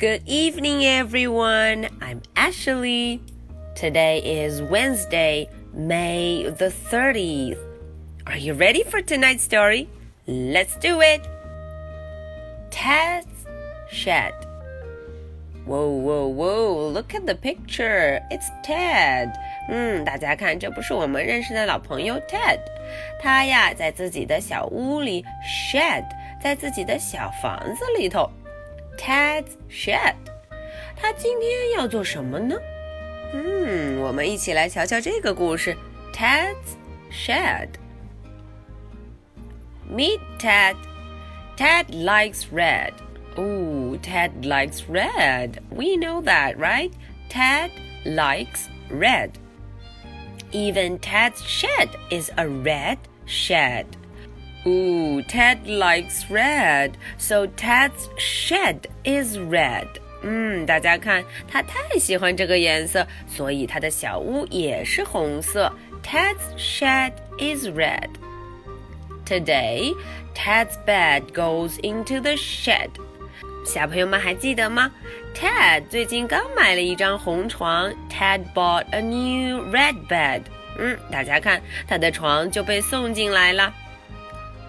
Good evening, everyone. I'm Ashley. Today is Wednesday, May the 30th. Are you ready for tonight's story? Let's do it. Ted's shed. Whoa, whoa, whoa! Look at the picture. It's Ted. 嗯，大家看，这不是我们认识的老朋友 Ted。他呀，在自己的小屋里 shed，在自己的小房子里头。 Ted's shed。他今天要做什么呢？嗯，我们一起来瞧瞧这个故事。Ted's shed。Meet Ted. Ted likes red. Oh, Ted likes red. We know that, right? Ted likes red. Even Ted's shed is a red shed. Ooh, Ted likes red, so Ted's shed is red. 嗯，大家看，他太喜欢这个颜色，所以他的小屋也是红色。Ted's shed is red. Today, Ted's bed goes into the shed. 小朋友们还记得吗？Ted 最近刚买了一张红床。Ted bought a new red bed。嗯，大家看，他的床就被送进来了。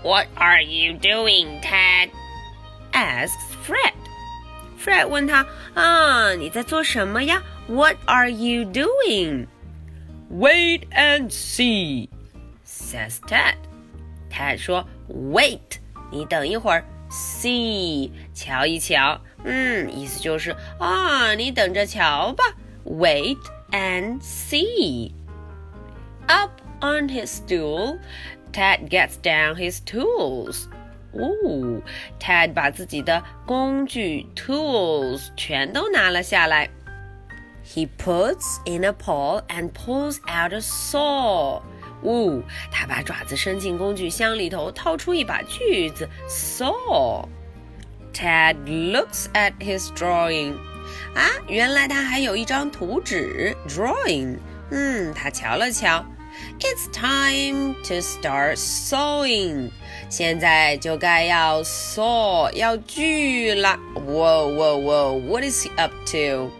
What are you doing, Ted? asks Fred. Fred 问他啊，你在做什么呀？What are you doing? Wait and see, says Ted. Ted 说，Wait，你等一会儿。See，瞧一瞧，嗯，意思就是啊，你等着瞧吧。Wait and see. Up on his stool, Ted gets down his tools. 哦，Ted 把自己的工具 tools 全都拿了下来。He puts in a paw and pulls out a saw. 呜，他把爪子伸进工具箱里头，掏出一把锯子，saw。Ted looks at his drawing。啊，原来他还有一张图纸，drawing。嗯，他瞧了瞧。 It's time to start sewing。现在就该要 saw，要锯了。Whoa, whoa, whoa! What is he up to?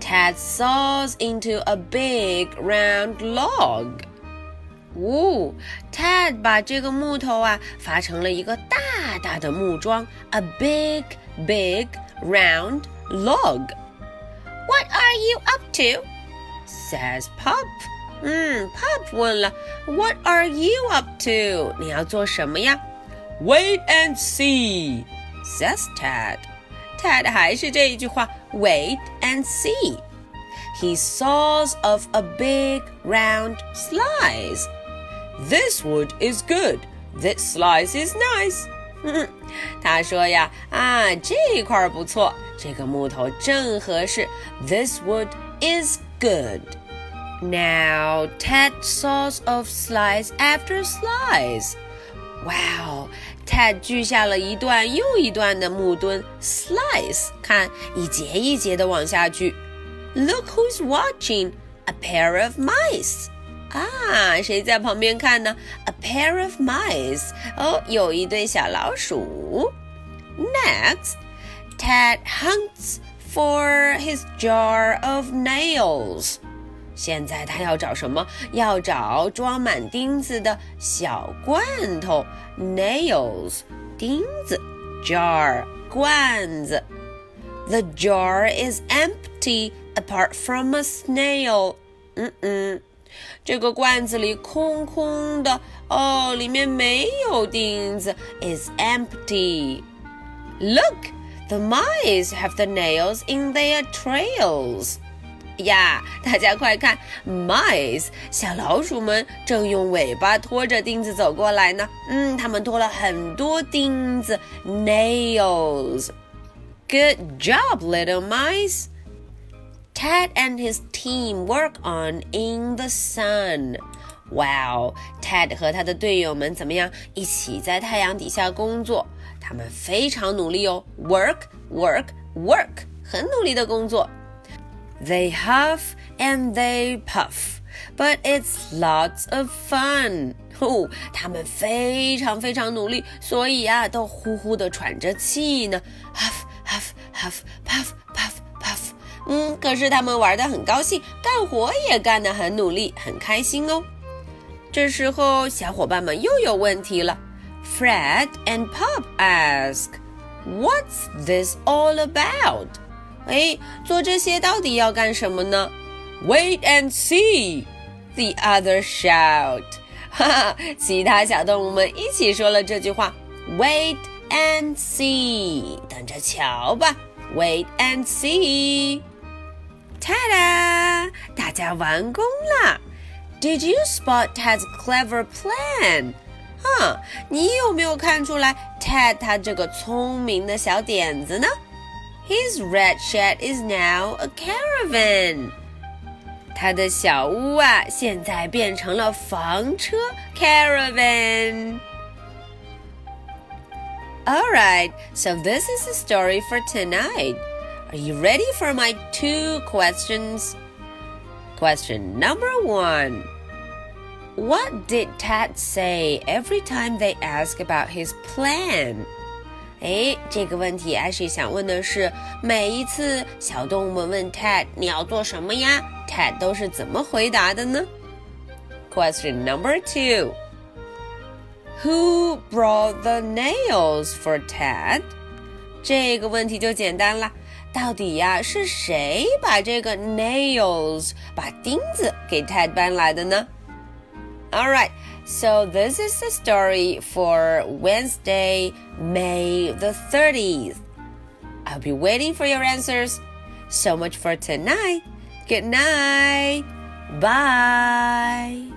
Ted saws into a big round log. 哦，Ted 把这个木头啊发成了一个大大的木桩，a big, big, round log. What are you up to? says Pop. 嗯，Pop 问了，What are you up to？你要做什么呀？Wait and see, says Ted. Ted 还是这一句话，Wait and see. He saws off a big round slice. This wood is good. This slice is nice. 他说呀，啊，这块不错，这个木头正合适。This wood is good. Now Ted saws off slice after slice. Wow, Ted 锯下了一段又一段的木墩，slice，看一节一节的往下锯。Look who's watching! A pair of mice. 啊，谁在旁边看呢？A pair of mice. 哦，有一对小老鼠。Next, Ted hunts for his jar of nails. 现在他要找什么？要找装满钉子的小罐头。Nails，钉子。Jar，罐子。The jar is empty apart from a snail. 嗯嗯。这个罐子里空空的哦，里面没有钉子，is empty. Look, the mice have the nails in their trails. 呀，大家快看，mice 小老鼠们正用尾巴拖着钉子走过来呢。嗯，它们拖了很多钉子，nails. Good job, little mice. Ted and his team work on in the sun. Wow, Ted 和他的队友们怎么样？一起在太阳底下工作，他们非常努力哦。Work, work, work，很努力的工作。They huff and they puff, but it's lots of fun. 哦，他们非常非常努力，所以啊，都呼呼的喘着气呢。Huff, huff, huff, puff, 嗯，可是他们玩得很高兴，干活也干得很努力，很开心哦。这时候，小伙伴们又有问题了。Fred and Pop ask, "What's this all about?" 哎，做这些到底要干什么呢？Wait and see, the other shout. 哈哈，其他小动物们一起说了这句话。Wait and see，等着瞧吧。Wait and see. Ta-da！大家完工了。Did you spot Ted's clever plan？哈，你有没有看出来 Ted 他这个聪明的小点子呢 ？His red shed is now a caravan。他的小屋啊，现在变成了房车 caravan。All right, so this is the story for tonight. Are you ready for my two questions? Question number one What did Ted say every time they ask about his plan? 哎，这个问题艾希想问的是，每一次小动物们问 Ted 你要做什么呀，Ted 都是怎么回答的呢？Question number two Who brought the nails for Ted？这个问题就简单了。到底呀是谁把这个 nails 把钉子给 Ted 搬来的呢？All right, so this is the story for Wednesday, May the 30th. I'll be waiting for your answers. So much for tonight. Good night. Bye.